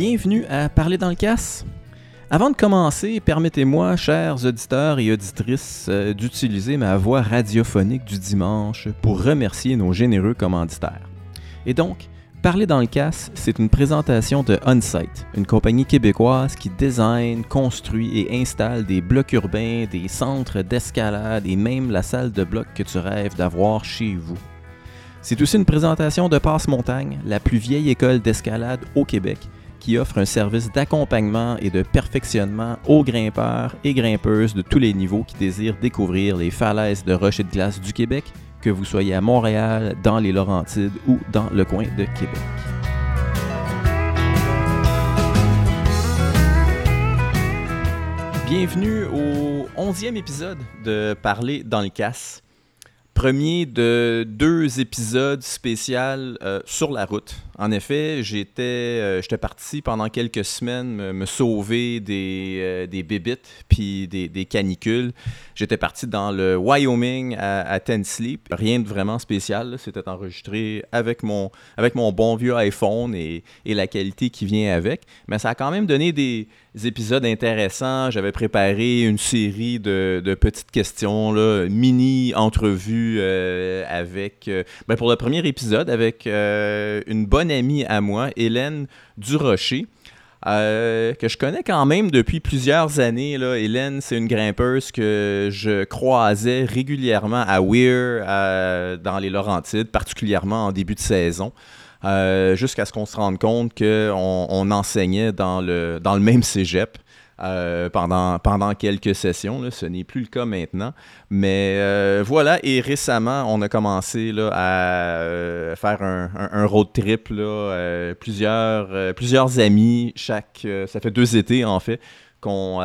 Bienvenue à Parler dans le casse. Avant de commencer, permettez-moi, chers auditeurs et auditrices, euh, d'utiliser ma voix radiophonique du dimanche pour remercier nos généreux commanditaires. Et donc, Parler dans le casse, c'est une présentation de Onsite, une compagnie québécoise qui design, construit et installe des blocs urbains, des centres d'escalade et même la salle de bloc que tu rêves d'avoir chez vous. C'est aussi une présentation de Passe-Montagne, la plus vieille école d'escalade au Québec, qui offre un service d'accompagnement et de perfectionnement aux grimpeurs et grimpeuses de tous les niveaux qui désirent découvrir les falaises de roches et de glace du Québec, que vous soyez à Montréal, dans les Laurentides ou dans le coin de Québec. Bienvenue au onzième épisode de Parler dans le casse premier de deux épisodes spéciaux euh, sur la route. En effet, j'étais euh, j'étais parti pendant quelques semaines me, sauver des, euh, des bébites puis des, des canicules. J'étais parti dans le Wyoming à, à Tensley. Rien de vraiment spécial. C'était enregistré avec mon, avec mon bon vieux iPhone et, et la qualité qui vient avec. Mais ça a quand même donné des, épisodes intéressants. J'avais préparé une série de, de petites questions, mini entrevues euh, avec, euh, ben pour le premier épisode, avec une bonne amie à moi, Hélène Durocher. que je connais quand même depuis plusieurs années. Hélène, c'est une grimpeuse que je croisais régulièrement à Weir, dans les Laurentides, particulièrement en début de saison. jusqu'à ce qu'on se rende compte qu'on on enseignait dans le, dans le même cégep. Euh, pendant, quelques sessions. Là. Ce n'est plus le cas maintenant. Mais euh, voilà, et récemment, on a commencé là, à euh, faire un, road trip. Là, plusieurs amis, chaque, ça fait deux étés en fait, qu'on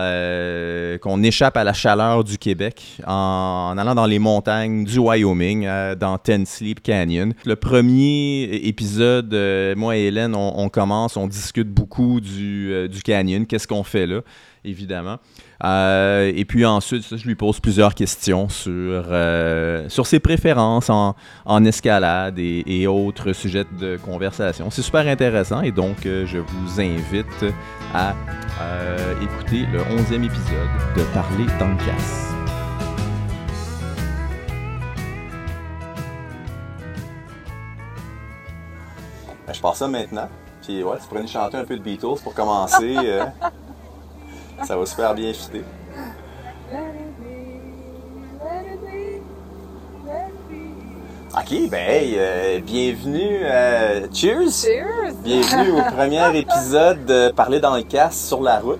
qu'on échappe à la chaleur du Québec en, allant dans les montagnes du Wyoming, dans Ten Sleep Canyon. Le premier épisode, moi et Hélène, on, commence, on discute beaucoup du canyon, qu'est-ce qu'on fait là évidemment? Euh, et puis ensuite, je lui pose plusieurs questions sur, euh, sur ses préférences en, en escalade et, autres sujets de conversation. C'est super intéressant et donc euh, je vous invite à écouter le 11e épisode de Parler dans le casse. Ben, je pars ça maintenant. Puis ouais, tu pourrais nous chanter un peu de Beatles pour commencer. Ça va super bien chuter. Ok, ben hey, euh, bienvenue, euh, cheers! Cheers! Bienvenue au premier épisode de Parler dans le casse sur la route.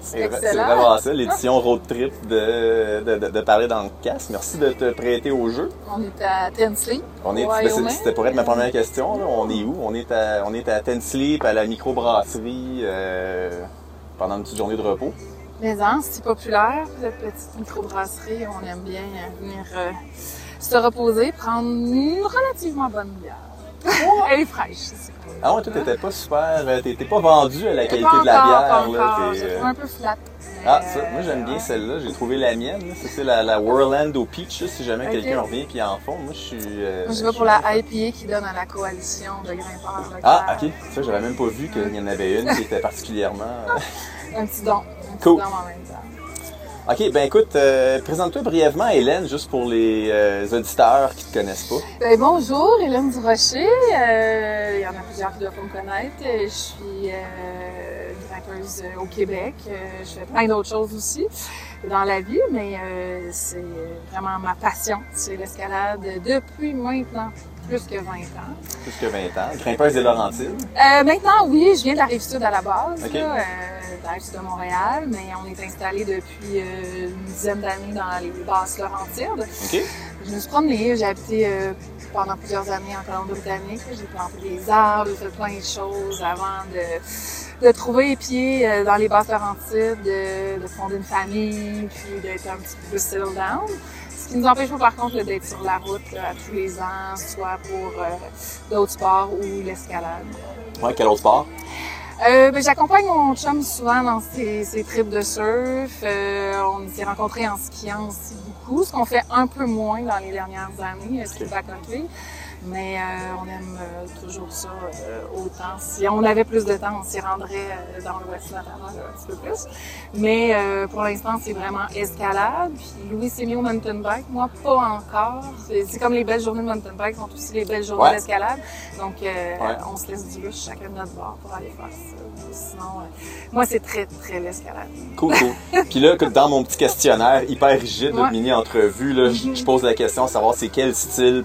C'est vraiment ça, l'édition road trip de, de, de, Parler dans le casse. Merci de te prêter au jeu. On est à Tensley. On est, ben, c'était pour être ma première question. Là. On est où? On est à, on est à Tensley, à la microbrasserie. Euh, pendant une petite journée de repos. Mais hein, c'est populaire, cette petite microbrasserie. On aime bien venir euh, se reposer, prendre une relativement bonne bière. Elle est fraîche. Ah ouais, toi, t'étais pas super. Euh, t'étais pas vendu à la qualité de la bière. Pas encore. J'ai trouvé un peu flat. Ah, ça, moi j'aime bien celle-là. J'ai trouvé la mienne. C'est la, la Whirlando Peach, si jamais quelqu'un revient et en fond. Moi, je suis. Euh, moi, je vais pour la IPA qui donne à la coalition de grimpeurs. Ah, ok. Ça, j'avais même pas vu qu'il y en avait une qui était particulièrement. un petit don. Un petit don en même temps. OK, ben écoute, euh, présente-toi brièvement, Hélène, juste pour les euh, auditeurs qui ne te connaissent pas. Ben, bonjour, Hélène Durocher. Euh, il y en a plusieurs qui doivent me connaître. Je suis euh, au Québec. je fais plein d'autres choses aussi dans la vie, mais c'est vraiment ma passion. C'est l'escalade depuis maintenant plus que 20 ans. Plus que 20 ans. Grimpeuse des Laurentides? maintenant, oui, je viens de la Rive-Sud à la base. Okay de Montréal, mais on est installé depuis euh, une dizaine d'années dans les basses Laurentides. Je me suis promenée, j'ai habité euh, pendant plusieurs années en Colombie-Britannique. J'ai planté des arbres, j'ai fait plein de choses avant de, de trouver les pieds euh, dans les basses Laurentides, de, de, fonder une famille, puis d'être un petit peu plus settle down. Ce qui nous empêche pas par contre d'être sur la route à tous les ans, soit pour d'autres sports ou l'escalade. Ouais, quel autre sport? Euh, ben, J'accompagne mon chum souvent dans ses, ses trips de surf. Euh, on s'est rencontrés en skiant aussi beaucoup, ce qu'on fait un peu moins dans les dernières années, euh, ski backcountry. Mais euh, on aime euh, toujours ça euh, autant. Si on avait plus de temps, on s'y rendrait dans l'Ouest notamment un petit peu plus. Mais pour l'instant, c'est vraiment escalade. Puis Louis s'est mis au mountain bike. Moi, pas encore. C'est comme les belles journées de mountain bike sont aussi les belles journées d'escalade. Donc, on se laisse du luxe chacun de notre bord pour aller faire ça. Sinon, moi, c'est très, très l'escalade. Cool, cool. Puis là, dans mon petit questionnaire hyper rigide, notre mini-entrevue, je, je pose la question de savoir c'est quel style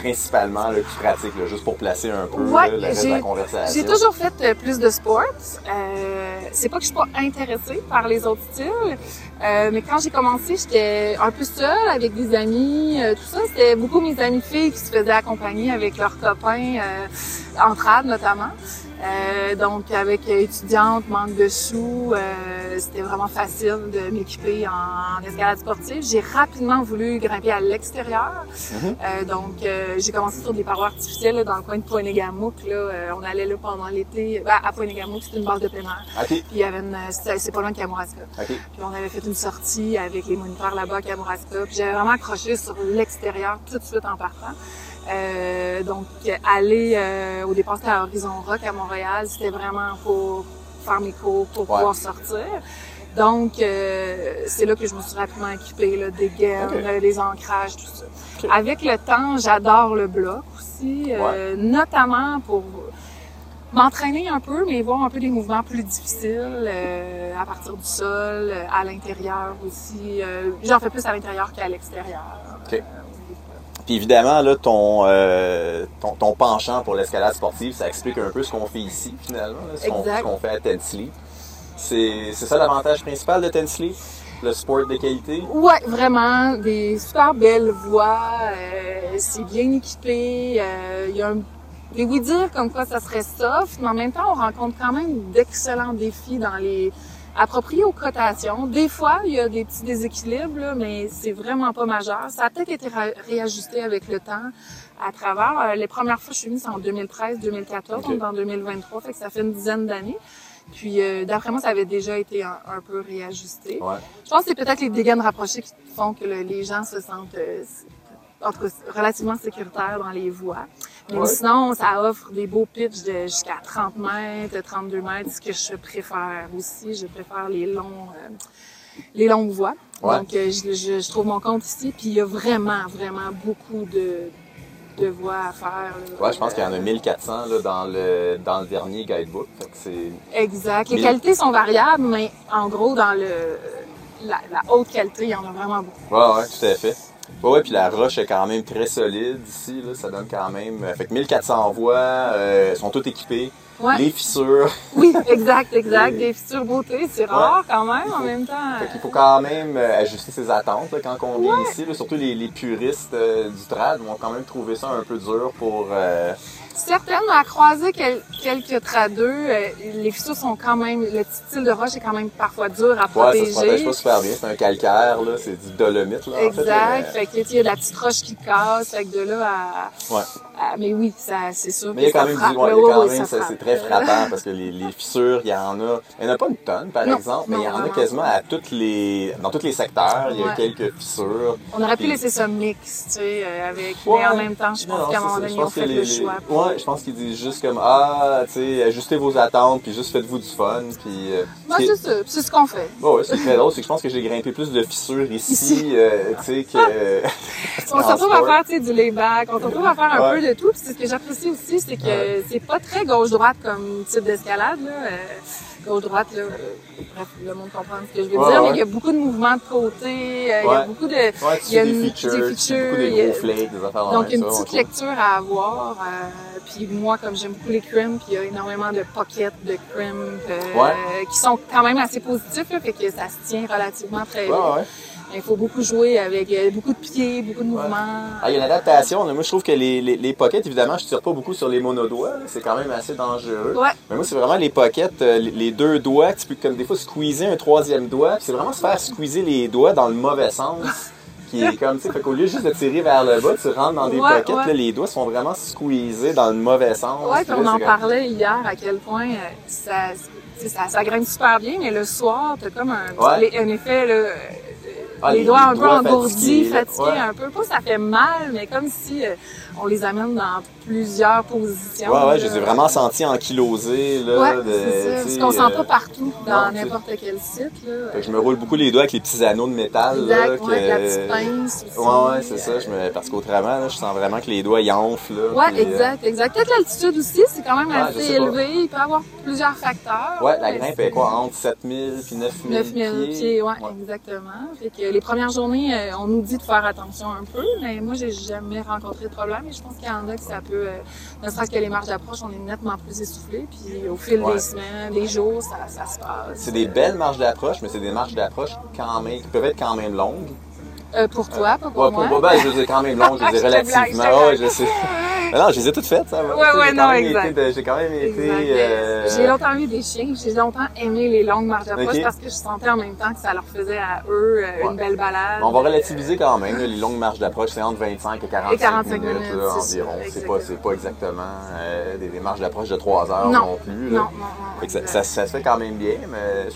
principalement là, qui pratique, juste pour placer un peu ouais, le reste de la conversation? J'ai toujours fait euh, plus de sport. Euh, c'est pas que je suis pas intéressée par les autres styles, euh, mais quand j'ai commencé, j'étais un peu seule avec des amis, euh, tout ça. C'était beaucoup mes amis filles qui se faisaient accompagner avec leurs copains, euh, en trad notamment. Euh, donc, avec étudiante, manque de sous, euh, c'était vraiment facile de m'équiper en, escalade sportive. J'ai rapidement voulu grimper à l'extérieur. Mhm. euh, donc, euh, j'ai commencé sur des parois artificielles dans le coin de Poinégamouk. Là, on allait là pendant l'été. Ben, à Poinégamouk, c'est une base de plein air. Puis il y avait une, c'est pas loin de Kamouraska. Puis on avait fait une sortie avec les moniteurs là-bas à Kamouraska. Puis j'avais vraiment accroché sur l'extérieur tout de suite en partant. Euh, donc, aller euh, au départ, c'était à Horizon Rock à Montréal. C'était vraiment pour faire mes cours, pour pouvoir sortir. Donc, euh, c'est là que je me suis rapidement équipée, là, des gaines, des ancrages, tout ça. Avec le temps, j'adore le bloc aussi, notamment pour m'entraîner un peu, mais voir un peu des mouvements plus difficiles à partir du sol, à l'intérieur aussi. J'en fais plus à l'intérieur qu'à l'extérieur évidemment, là, euh, ton, ton, penchant pour l'escalade sportive, ça explique un peu ce qu'on fait ici, finalement, ce qu'on fait à Tensley. C'est ça l'avantage principal de Tensley? Le sport de qualité? Ouais, vraiment. Des super belles voies. Euh, c'est bien équipé. Euh, il y a un des oui-dire comme quoi ça serait soft, mais en même temps, on rencontre quand même d'excellents défis dans les approprié aux cotations. Des fois, il y a des petits déséquilibres, mais c'est vraiment pas majeur. Ça a peut-être été réajusté avec le temps à travers. Euh, les premières fois, je suis mise en 2013-2014, donc en 2023, fait que ça fait une dizaine d'années. Puis euh, d'après moi, ça avait déjà été un, peu réajusté. Je pense que c'est peut-être les dégâts rapprochés qui font que les gens se sentent euh, relativement sécuritaires dans les voies. Mais sinon, ça offre des beaux pitchs de jusqu'à 30 mètres, 32 mètres, ce que je préfère aussi. Je préfère les longs, euh, les longues voies. Donc, euh, je, je, trouve mon compte ici. Puis il y a vraiment, vraiment beaucoup de, de voies à faire. ouais, je pense qu'il y en a 1400 là, dans, le, dans le dernier guidebook. exact. Les qualités sont variables, mais en gros, dans le, la, la haute qualité, il y en a vraiment beaucoup. Ouais, ouais, tout à fait. Ouais, puis la roche est quand même très solide ici. Là, ça donne quand même. Euh, fait que 1400 voix, euh, sont toutes équipées. Les fissures. Oui, exact, exact. Des fissures beauté, c'est rare quand même en même temps. Fait qu'il faut quand même euh, ajuster ses attentes quand on vient ici. surtout les, les puristes du trad vont quand même trouver ça un peu dur pour Certaines, à croiser quelques tradeux, euh, les fissures sont quand même, le petit style de roche est quand même parfois dur à protéger. Ouais, ça se protège pas super bien. C'est un calcaire, là. C'est du dolomite, là. Exact. En fait, fait qu'il y a de la petite roche qui casse. Fait que de là à, ouais. mais oui, ça, c'est sûr. Mais il y a quand même du, ouais, il y a quand même, c'est très frappant parce que les, les, fissures, il y en a, il n'y en a pas une tonne, par exemple, mais il y en a quasiment à toutes les, dans tous les secteurs, il y a quelques fissures. On aurait pu laisser ça mix, tu sais, euh, avec, mais en même temps, je pense qu'à un moment donné, on fait le choix je pense qu'ils disent juste comme ah, tu sais, ajustez vos attentes, puis juste faites-vous du fun, puis. Euh, c'est ça, c'est ce qu'on fait. Bon, ouais, c'est très drôle, c'est que je pense que j'ai grimpé plus de fissures ici, euh, tu sais, que. on se retrouve à faire, tu sais, du layback, on se retrouve à faire un peu de tout, puis ce que j'apprécie aussi, c'est que c'est pas très gauche-droite comme type d'escalade, là. Gauche-droite, là, bref, le monde comprend ce que je veux dire, mais il y a beaucoup de mouvements de côté, euh, il y a beaucoup de... il y a des features, des features beaucoup des flakes, des affaires Donc, une petite lecture à avoir. Euh, puis moi, comme j'aime beaucoup les crimps, il y a énormément de pockets de crimps euh, qui sont quand même assez positifs, là, fait que ça se tient relativement très bien. Il faut beaucoup jouer avec euh, beaucoup de pieds, beaucoup de mouvements. Ah, il y a une adaptation. Moi, je trouve que les, les, les pockets, évidemment, je tire pas beaucoup sur les monodoigts. C'est quand même assez dangereux. Ouais. Mais moi, c'est vraiment les pockets, euh, les deux doigts. Tu peux comme des fois squeezer un troisième doigt. C'est vraiment se faire squeezer les doigts dans le mauvais sens. qui est comme, tu sais, fait qu'au lieu juste de tirer vers le bas, tu rentres dans des pockets, là, les doigts sont vraiment squeezés dans le mauvais sens. Ouais, puis on en parlait hier à quel point euh, ça, ça, ça grimpe super bien, mais le soir, t'as comme un, un effet, là, ah, les, doigts un peu engourdis, fatigués, un peu. Pas ça fait mal, mais comme si euh, on les amène dans plusieurs positions. Ouais, ouais, je les ai vraiment sentis ankylosés. Là, ouais, c'est ça. Parce qu'on sent pas partout dans n'importe quel site. Là. je me roule beaucoup les doigts avec les petits anneaux de métal. Exact, là, que... la petite pince aussi. Ouais, ouais, c'est ça. Je me... Parce qu'autrement, je sens vraiment que les doigts y enflent. Là, ouais, euh, exact, exact. Peut-être l'altitude aussi, c'est quand même assez élevé. Il peut y avoir plusieurs facteurs. Ouais, la grimpe est quoi, entre 7000 et 9000 9000 pieds? pieds ouais, exactement. Fait que les premières journées, euh, on nous dit de faire attention un peu, mais moi, j'ai jamais rencontré de problème je pense qu'il y en a que ça peut, euh, ne serait-ce que les marches d'approche, on est nettement plus essoufflé, puis au fil des semaines, des jours, ça, ça se passe. C'est des belles marches d'approche, mais c'est des marches d'approche quand même, qui peuvent être quand même longues. Euh, pour toi, pas pour ouais, moi. Pour ben, je les ai quand même longues, je les ai relativement. Ouais, je sais. non, je les ai toutes faites, ça. Ouais, ouais, non, exact. J'ai quand même été. Euh... J'ai longtemps eu des chiens. J'ai longtemps aimé les longues marches d'approche parce que je sentais en même temps que ça leur faisait à eux euh, une belle balade. On va relativiser quand même. les longues marches d'approche, c'est entre 25 et 45, et 45 minutes, minutes là, environ. C'est pas, pas exactement euh, des, des, marches d'approche de 3 heures non, non plus. Là. Non, non, non. Ça, ça, ça, se fait quand même bien, mais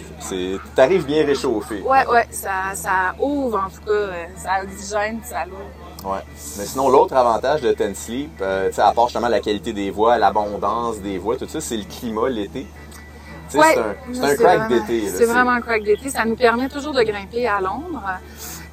t'arrives bien réchauffé. Ouais, ouais, ça, ça ouvre en tout cas, ça oxygène, ça l'ouvre. Ouais. Mais sinon, l'autre avantage de Ten Sleep, euh, à part justement la qualité des voies, l'abondance des voies, tout ça, c'est le climat l'été. Ouais, c'est un, un crack d'été. C'est vraiment un crack d'été. Ça nous permet toujours de grimper à l'ombre.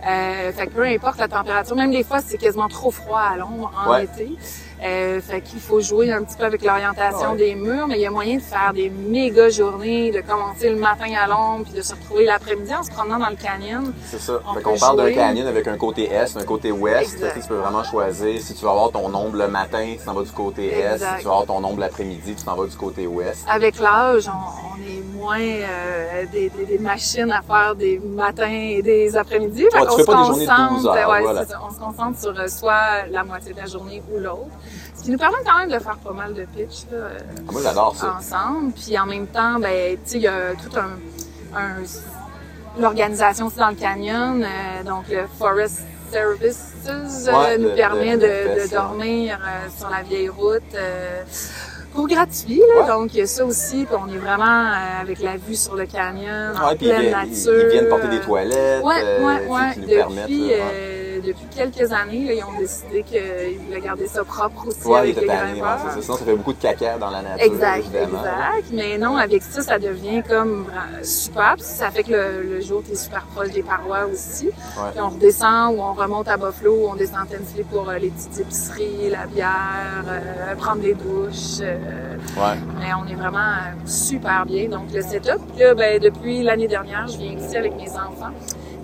Euh, fait que peu importe la température, même des fois c'est quasiment trop froid à l'ombre en ouais. été. Euh, fait qu'il faut jouer un petit peu avec l'orientation ouais. des murs, mais il y a moyen de faire des méga journées, de commencer le matin à l'ombre, puis de se retrouver l'après-midi en se promenant dans le canyon. C'est ça. On fait qu'on parle d'un canyon avec un côté est, un côté ouest. Fait que tu peux vraiment choisir si tu vas avoir ton ombre le matin, tu t'en vas du côté est. Si tu vas avoir ton ombre l'après-midi, tu t'en vas du côté ouest. Avec l'âge, on, on, est moins euh, des, des, des, machines à faire des matins et des après-midi. Ouais, tu fais pas des journées de 12 heures. Ouais, voilà. ça. On se concentre sur euh, soit la moitié de la journée ou l'autre. Ce qui nous permet quand même de faire pas mal de pitch là, ah, moi, j'adore ça. ensemble. Puis en même temps, ben, tu sais, il y a tout un, un l'organisation aussi dans le canyon, euh, donc le Forest Services euh, ouais, nous le, permet le, de, de, dormir euh, sur la vieille route. Pour gratuit, là. Ouais. donc il y a ça aussi, puis on est vraiment euh, avec la vue sur le canyon, en ouais, pleine nature. Ils viennent porter des toilettes, ouais, euh, ouais, ouais. qui nous depuis, permettent. Là, euh, depuis quelques années, là, ils ont décidé qu'ils voulaient garder ça propre aussi ouais, avec les grimpeurs. ouais, Sinon, ça fait beaucoup de caca dans la nature, Exact, exact. Mais non, avec ça, ça devient comme super. Puis ça fait que le, le jour, tu es super proche des parois aussi. Ouais. Puis on redescend ou on remonte à Buffalo, ou on descend à Tennessee pour euh, les petites épiceries, la bière, euh, prendre des douches. Euh, ouais. Mais on est vraiment euh, super bien. Donc le setup, là, ben, depuis l'année dernière, je viens ici avec mes enfants.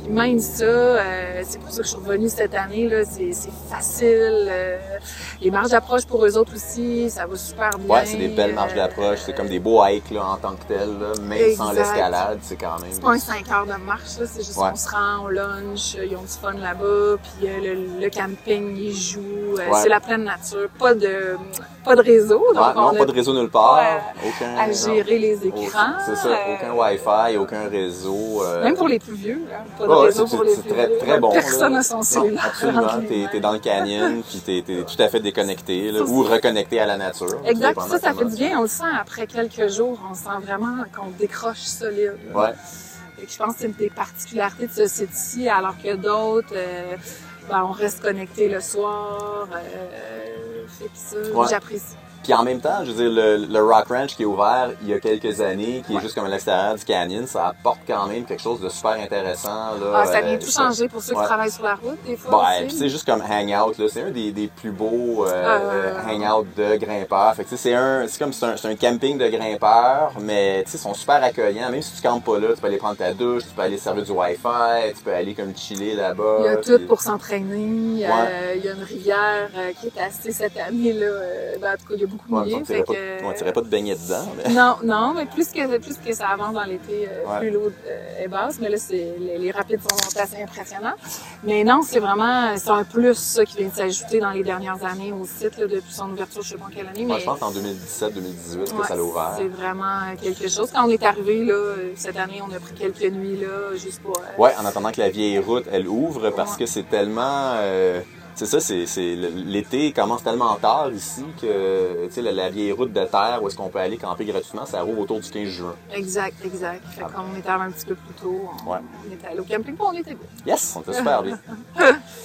Même ça, euh, c'est pour ça que je suis revenue cette année, là, c'est, c'est facile. Euh, les marches d'approche pour eux autres aussi, ça va super bien. Ouais, c'est des belles marches d'approche. C'est comme des beaux hikes là, en tant que tel, là, même Exact. sans l'escalade, c'est quand même. C'est pas un 5 heures de marche, là, c'est juste Ouais. qu'on se rend, on lunch, ils ont du fun là-bas, puis euh, le, le camping, ils jouent, euh, Ouais. c'est la pleine nature, pas de pas de réseau, donc Ouais, non, on pas de réseau nulle part. Aucun, à non. gérer les écrans. C'est ça, euh, aucun Wi-Fi, aucun réseau. euh, Même pour les plus vieux, hein, pas de C'est- très- bon, Personne n'a son cellulaire. absolument, t'es, dans le canyon, puis t'es, tout à fait déconnecté, là, ou reconnecté à la nature. Exact, ça, ça fait du bien. On le sent après quelques jours. On sent vraiment qu'on décroche solide. là. Ouais. Que je pense que c'est une des particularités de ce site-ci, alors que d'autres, euh, ben, on reste connecté le soir. Euh, fait que ça, Ouais. j'apprécie. Puis en même temps, je veux dire, le, le Rock Ranch qui est ouvert il y a quelques années, qui Ouais. est juste comme à l'extérieur du canyon, ça apporte quand même quelque chose de super intéressant. Là, Ah, ça vient Euh, tout changer pour ceux ouais. qui travaillent sur la route, des fois. Bon, aussi. puis c'est juste comme hangout là, c'est un des, des plus beaux euh, Euh. hangout de grimpeurs. Fait que tu sais, c'est un c'est comme c'est un, c'est un camping de grimpeurs, mais tu sais ils sont super accueillants. Même si tu campes pas là, tu peux aller prendre ta douche, tu peux aller servir du Wi-Fi, tu peux aller comme chiller là-bas. Il y a puis- tout pour s'entraîner. Euh, il y a une rivière euh, qui est assez cette année. Là. Euh, ben, en tout cas, il y a beaucoup On fait tirait pas, que- on tirait pas de baigner dedans. Mais... Non, non, mais plus que, plus que ça avance dans l'été, euh, Ouais. plus l'eau euh, est basse. Mais là, c'est, les, les rapides sont assez impressionnants. Mais non, c'est vraiment, c'est un plus, ça, qui vient de s'ajouter dans les dernières années au site, là, depuis son ouverture, je sais pas quelle année, Moi, mais. je pense en 2017-2018 que ça l'a ouvert. C'est vraiment quelque chose. Quand on est arrivé, là, cette année, on a pris quelques nuits, là, juste pour. euh, Ouais, en attendant que la vieille route, elle ouvre, parce que c'est tellement... euh, c'est ça, c'est, l'été commence tellement tard ici que tu sais, la, vieille route de terre où est-ce qu'on peut aller camper gratuitement, ça roule autour du 15 juin. Exact, exact. Fait ah. qu'on était un petit peu plus tôt, on, ouais. on était allé au camping, on était bien. Yes, on était super bien.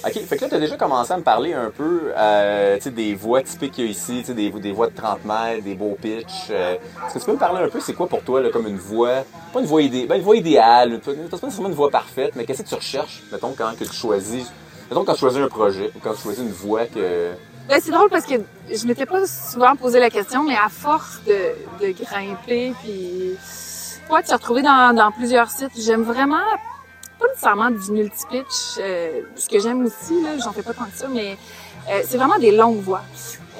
OK, fait que là, tu as déjà commencé à me parler un peu euh, des voies typiques qu'il y a ici, des, des voies de 30 mètres, des beaux pitchs. Euh, est-ce que tu peux me parler un peu, c'est quoi pour toi là, comme une voie, pas une voie, idée, ben, une voie idéale, pas nécessairement une voie parfaite, mais qu'est-ce que tu recherches, mettons, quand que tu choisis donc, quand tu choisis un projet ou quand tu choisis une voie que. Ben, c'est drôle parce que je m'étais pas souvent posé la question, mais à force de, de grimper, puis ouais, de se retrouver dans, dans plusieurs sites, j'aime vraiment pas nécessairement du multi-pitch. Euh, ce que j'aime aussi, là, j'en fais pas tant que ça, mais euh, c'est vraiment des longues voies.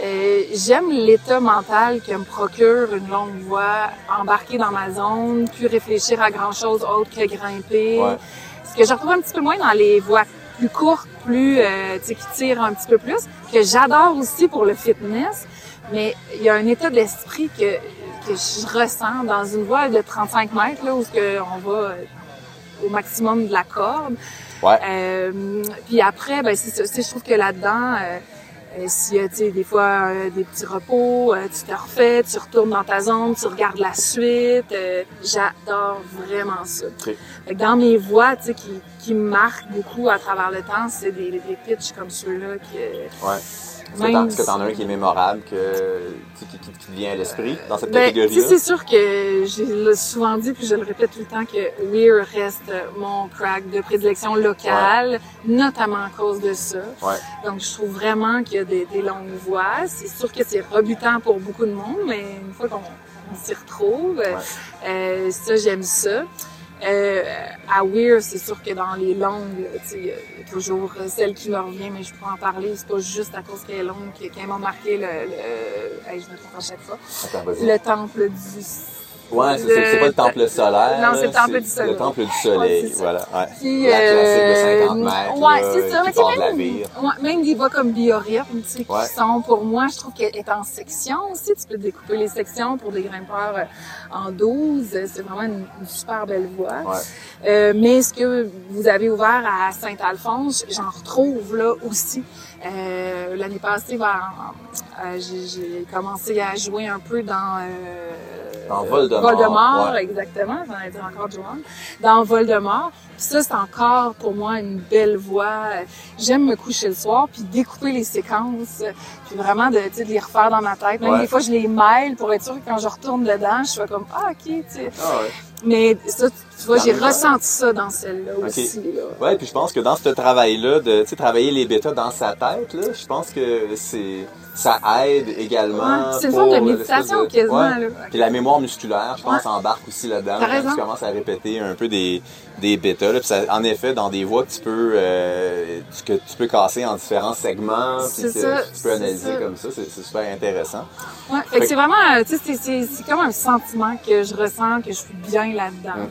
Euh, j'aime l'état mental que me procure une longue voie, embarquer dans ma zone, puis réfléchir à grand chose autre que grimper. Ouais. Ce que je retrouve un petit peu moins dans les voies plus courte, plus euh, qui tire un petit peu plus, que j'adore aussi pour le fitness. Mais il y a un état d'esprit que, que je ressens dans une voie de 35 mètres, là, où on va euh, au maximum de la corde. Ouais. Euh, puis après, ben, c'est, je trouve que là-dedans, euh, euh, s'il y a des fois euh, des petits repos, euh, tu te refais, tu retournes dans ta zone, tu regardes la suite. J'adore vraiment ça. Dans mes voix, tu sais, qui, qui me marquent beaucoup à travers le temps, c'est des, des pitchs comme ceux-là qui. Ouais. Est-ce que t'en as un qui est mémorable, que, qui, qui, qui te vient à l'esprit dans cette ben, catégorie-là? C'est sûr que j'ai souvent dit, puis je le répète tout le temps, que Weir reste mon crack de prédilection locale, notamment à cause de ça. Ouais. Donc, je trouve vraiment qu'il y a des, des longues voies. C'est sûr que c'est rebutant pour beaucoup de monde, mais une fois qu'on s'y retrouve, euh, ça, j'aime ça. Euh, à Weir, c'est sûr que dans les langues, il y a toujours celle qui me revient, mais je peux en parler. C'est pas juste à cause qu'elle est longue qu'elle m'a marqué le, le je me trompe à chaque fois. le temple du Ouais, c'est pas le temple solaire. Non, c'est le temple du soleil. Le temple du soleil, voilà. Ouais. Puis, la classique de 50 euh, mètres. Ouais, c'est ça. Qui de. Ouais, même des voies comme biorhythme, tu sais, qui sont, pour moi, je trouve qu'elle est en section aussi. Tu peux découper les sections pour des grimpeurs euh, en 12. C'est vraiment une, super belle voie. Ouais. Euh, mais ce que vous avez ouvert à Saint-Alphonse, j'en retrouve là aussi. Euh, L'année passée, ben, euh, j'ai commencé à jouer un peu dans... Dans Voldemort. Voldemort, exactement. J'en ai dit encore Joanne. Dans Voldemort. Puis ça, c'est encore pour moi une belle voix. J'aime me coucher le soir puis découper les séquences. Puis vraiment de, de les refaire dans ma tête. Même des fois, je les mêle pour être sûr que quand je retourne dedans, je suis comme, ah, OK, tu sais. Ah, ouais. Mais ça, tu vois, j'ai ressenti ça dans celle-là aussi. Là. Ouais, puis je pense que dans ce travail-là, de travailler les bêtas dans sa tête, là, je pense que c'est ça aide également. c'est une forme de méditation quasiment. Ouais. Puis la mémoire musculaire, je pense, embarque aussi là-dedans. Quand tu commences à répéter un peu des, des bêtas. Là, ça, en effet, dans des voix que tu peux, euh, que tu peux casser en différents segments, puis que tu peux analyser comme ça, c'est super intéressant. Ouais, fait, que c'est vraiment, euh, tu sais, c'est comme un sentiment que je ressens, que je suis bien là-dedans.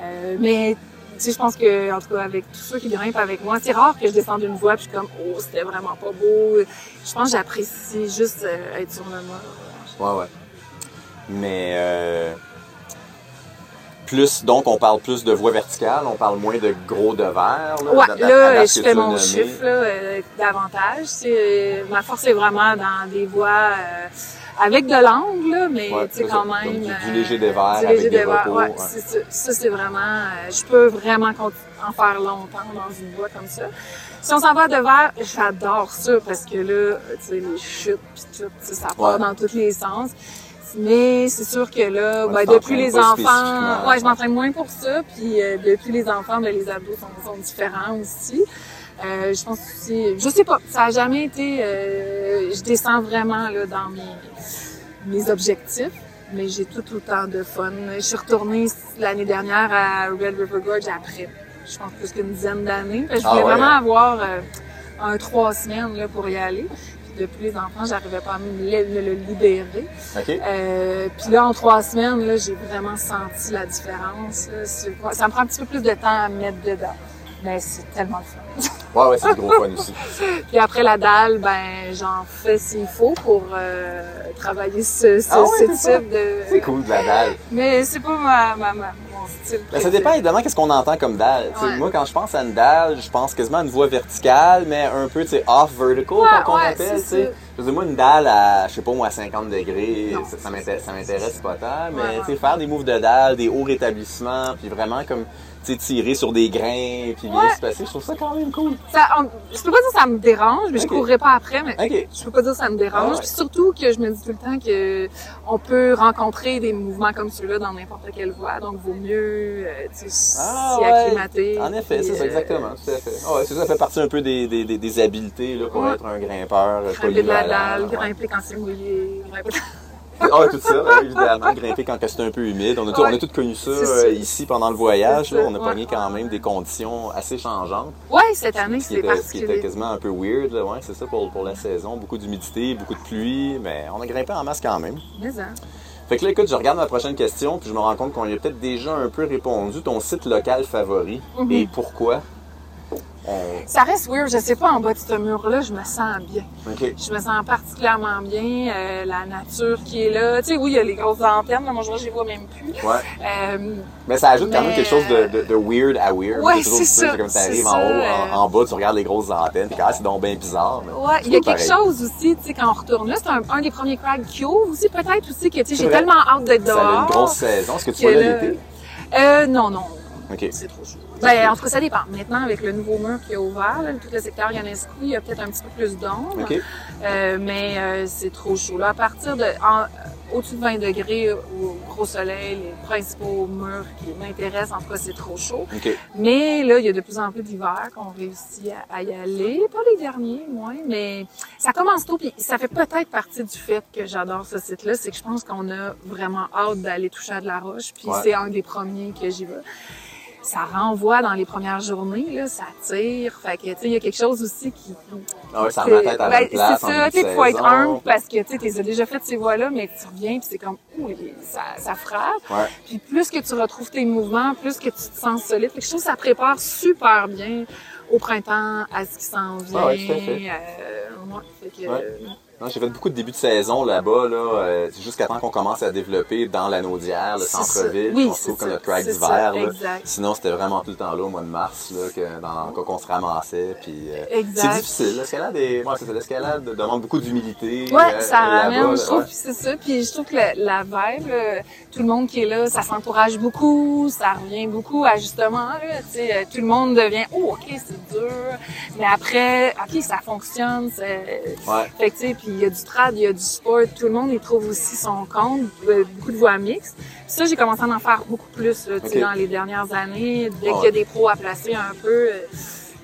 Euh, mais tu sais, je pense que, en tout cas, avec tous ceux qui grimpent avec moi, c'est rare que je descende une voie puis je suis comme, oh, c'était vraiment pas beau. Je pense que j'apprécie juste euh, être sur le mât. Ouais, ouais. Mais, euh, plus, donc, on parle plus de voie verticale, on parle moins de gros de verre. Là, ouais, là, je fais mon chiffre, là, euh, davantage. C'est, ma force est vraiment dans des voies, avec de l'angle, mais tu sais, quand même. du, du, léger dévers avec des repos. Ouais, ça, ça c'est vraiment. Euh, je peux vraiment en faire longtemps dans une voie comme ça. Si on s'en va de verre, j'adore ça parce que là, tu sais, les chutes pis tout, ça part dans tous les sens. Mais c'est sûr que là, ben, depuis les enfants, ouais, je m'entraîne moins pour ça. Puis euh, depuis les enfants, ben, les abdos sont, sont différents aussi. Euh, je pense aussi, je sais pas, ça a jamais été, euh, je descends vraiment là dans mes, mes objectifs, mais j'ai tout autant de fun. Je suis retournée l'année dernière à Red River Gorge après, je pense plus qu'une dizaine d'années. Je ah voulais vraiment hein? avoir euh, un trois semaines là pour y aller. Puis depuis les enfants, j'arrivais pas à me le, libérer. Euh, puis là, en trois semaines, là, j'ai vraiment senti la différence. Ça me prend un petit peu plus de temps à me mettre dedans. Mais c'est tellement fun. Ouais, ouais, c'est gros fun aussi. Puis après la dalle, ben j'en fais s'il faut pour euh, travailler ce, ce, Ah ouais, ce c'est ça. type de. C'est cool de la dalle. Mais c'est pas ma, ma, ma- mon style. Ben, ça dépend évidemment qu'est-ce qu'on entend comme dalle. Ouais. Moi, quand je pense à une dalle, je pense quasiment à une voie verticale, mais un peu, tu sais, off-vertical, Ouais, comme on ouais, appelle. Je veux dire, moi, une dalle à, je sais pas moi, à 50 degrés, Non, ça, m'intéresse, ça m'intéresse pas tant, mais, faire des moves de dalle, des hauts rétablissements, puis vraiment comme, tirer sur des grains, puis bien se passer, je trouve ça quand même cool. Ça, on- je peux pas dire que ça me dérange, mais Ok. je courrais pas après, mais OK. je peux pas dire que ça me dérange. Ah. Puis surtout que je me dis tout le temps que on peut rencontrer des mouvements comme ceux-là dans n'importe quelle voie, donc vaut mieux euh, Ah, s'y acclimater. En effet, c'est ça, euh, exactement, tout à fait. C'est ça, fait partie un peu des, des, des, des habiletés, là, pour être un grimpeur euh, Grimper de la dalle, grimper quand c'est mouillé, grimper... Ah, tout ça, ouais, évidemment. Grimper quand c'est un peu humide. On a, tout- Ouais. on a tous connu ça euh, ici pendant le voyage. Là, on a ouais. pogné quand même des conditions assez changeantes. Ouais, cette année, Ce qui c'est était, ce qui était quasiment un peu weird. Là, ouais, c'est ça pour, pour la saison. Beaucoup d'humidité, beaucoup de pluie, mais on a grimpé en masse quand même. Mais. Fait que là, écoute, je regarde ma prochaine question, puis je me rends compte qu'on y a peut-être déjà un peu répondu. Ton site local favori Mhm. et pourquoi? On- Ça reste weird, je sais pas, en bas de ce mur-là, je me sens bien. Je me sens particulièrement bien, euh, la nature qui est là. Tu sais, oui, il y a les grosses antennes, là, moi, je les vois même plus. Ouais. Euh, Mais ça ajoute quand même quelque chose de, de, de weird à weird. Ouais, c'est ça. ça, Comme c'est arrives en ça, haut, euh. en, en bas, tu regardes les grosses antennes, puis ah, c'est donc bien bizarre. mais Ouais, c'est il y a quelque chose aussi, tu sais, quand on retourne là, c'est un, un des premiers crags qui ouvre aussi, peut-être aussi, que, tu sais, C'est j'ai tellement hâte d'être Ça a dehors. une grosse saison. Est-ce que tu là- l'été? Euh, non, non, OK. c'est trop chaud. Ben, en tout cas, ça dépend. Maintenant, avec le nouveau mur qui est ouvert, là, tout le secteur Yanescu, il y a peut-être un petit peu plus d'ombre. OK. Euh, mais euh, c'est trop chaud. Là, à partir de en- euh, au-dessus de 20 degrés au gros soleil, les principaux murs qui m'intéressent, en tout cas, c'est trop chaud. OK. Mais là, il y a de plus en plus d'hiver qu'on réussit à, à y aller. Pas les derniers, moins, mais ça commence tôt. Puis ça fait peut-être partie du fait que j'adore ce site-là, c'est que je pense qu'on a vraiment hâte d'aller toucher à de la roche. Puis Ouais. c'est un des premiers que j'y vais. Ça renvoie dans les premières journées, là, ça tire. Fait que, tu sais, il y a quelque chose aussi qui... Ah ouais, ça remet la tête à la Ben, place. C'est ça, tu sais, faut être humble parce que, tu sais, t'es déjà fait ces voies-là, mais tu reviens puis c'est comme, ouh, ça, ça frappe. Ouais. Puis plus que tu retrouves tes mouvements, plus que tu te sens solide. Fait que je trouve que ça prépare super bien au printemps, à ce qui s'en vient. Ah ouais, tout à fait. Euh, ouais, fait que, Ouais. euh, j'ai fait beaucoup de débuts de saison là-bas, là, euh, c'est jusqu'à temps qu'on commence à développer dans la Naudière, le centre-ville, Oui, on se trouve comme notre crack C'est d'hiver. Sinon, c'était vraiment tout le temps là au mois de mars, là, que dans quoi qu'on se ramassait. Puis, euh, Exact. c'est difficile. L'escalade, est... ouais, c'est ça, l'escalade demande beaucoup d'humilité. Ouais, euh, ça ramène, je trouve, ouais. c'est ça. Puis je trouve que la, la vibe, là, tout le monde qui est là, ça s'encourage beaucoup, ça revient beaucoup à justement, là, tu sais, euh, tout le monde devient, oh, ok, c'est dur, mais après, ok, ça fonctionne, c'est... Ouais. Fait que, puis il y a du trad, il y a du sport, tout le monde y trouve aussi son compte, euh, beaucoup de voix mixtes. Ça, j'ai commencé à en faire beaucoup plus, là, dans les dernières années. Dès qu'il y a des pros à placer un peu,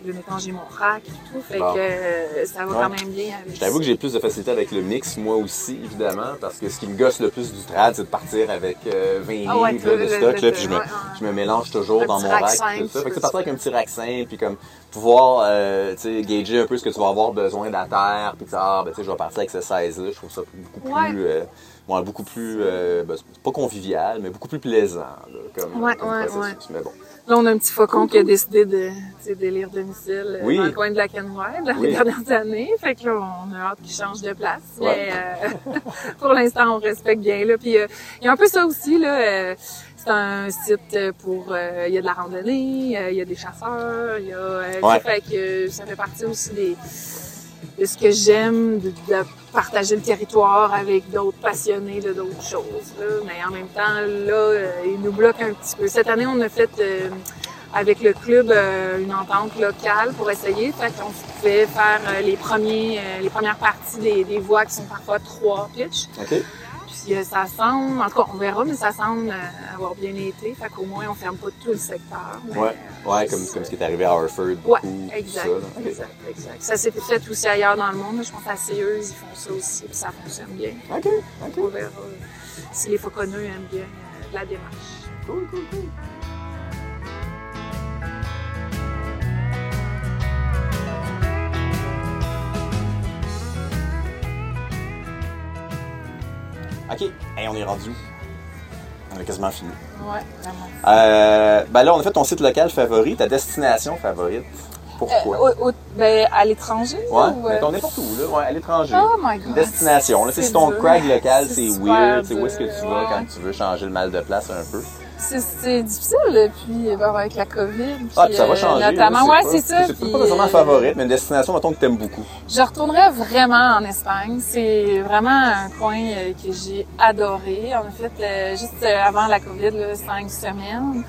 euh, là, maintenant j'ai mon rack et tout, fait Bon. que euh, ça va Ouais. quand même bien avec Je t'avoue que j'ai plus de facilité avec le mix, moi aussi, évidemment, parce que ce qui me gosse le plus du trad, c'est de partir avec euh, 20 Ah ouais, livres là, de le- stock, le- là, puis je me, je me mélange toujours dans mon rack simple, tout ça. Fait que c'est partir avec un petit rack simple, puis comme pouvoir, euh, gager un peu ce que tu vas avoir besoin de la terre, puis que ah, ben, tu sais, je vais partir avec ce size-là. Je trouve ça beaucoup plus, euh, ouais, beaucoup plus, euh, ben, c'est pas convivial, mais beaucoup plus plaisant, là, comme, Ouais, comme ouais, processus. Mais bon. Là, on a un petit faucon qui a décidé de sais, d'élire domicile euh, Oui. dans le coin de la Kenway dans Oui. les dernières années. Fait que là, on a hâte qu'il change de place. Ouais. Mais euh, pour l'instant, on respecte bien. Là. Puis euh, il y a un peu ça aussi. Là, euh, c'est un site pour... euh, Il y a de la randonnée, euh, il y a des chasseurs, il y a... euh, Ouais. Fait que euh, ça fait partie aussi des de ce que j'aime, de, de partager le territoire avec d'autres passionnés de d'autres choses. Mais en même temps, là, euh, il nous bloque un petit peu. Cette année, on a fait euh, avec le club euh, une entente locale pour essayer. Fait qu'on pouvait faire les premiers, les premières parties des, voies qui sont parfois trois pitch. OK? Puis euh, ça semble, en tout cas, on verra, mais ça semble euh, avoir bien été. Fait qu'au moins, on ferme pas tout le secteur. mais, Ouais. euh, Ouais, comme, comme ce qui est arrivé à Harford, Ouais, exact, ça, exact, exact. Ça s'est fait aussi ailleurs dans le monde. Je pense à CEUS, ils font ça aussi, puis ça fonctionne bien. OK, OK. On verra euh, si les fauconneux aiment bien la démarche. Cool, cool, cool. OK. Hey, on est rendu où? On a quasiment fini. Ouais, vraiment. Euh, ben là, on a fait ton site local favori, ta destination favorite. Pourquoi? Euh, ben, à l'étranger? Ouais, ou, euh... n'importe où, là. Ouais, à l'étranger. Oh my God. Destination. Là, si ton crag local, c'est weird. Où est-ce que tu vas quand tu veux changer le mal de place un peu? C'est difficile, puis ben, avec la COVID. Puis, ah, puis ça va changer. Notamment, ouais, c'est ça. C'est pas nécessairement favorite, mais une destination, mettons, que t'aimes beaucoup. Je retournerais vraiment en Espagne. C'est vraiment un coin que j'ai adoré. En fait, juste avant la COVID, là, cinq semaines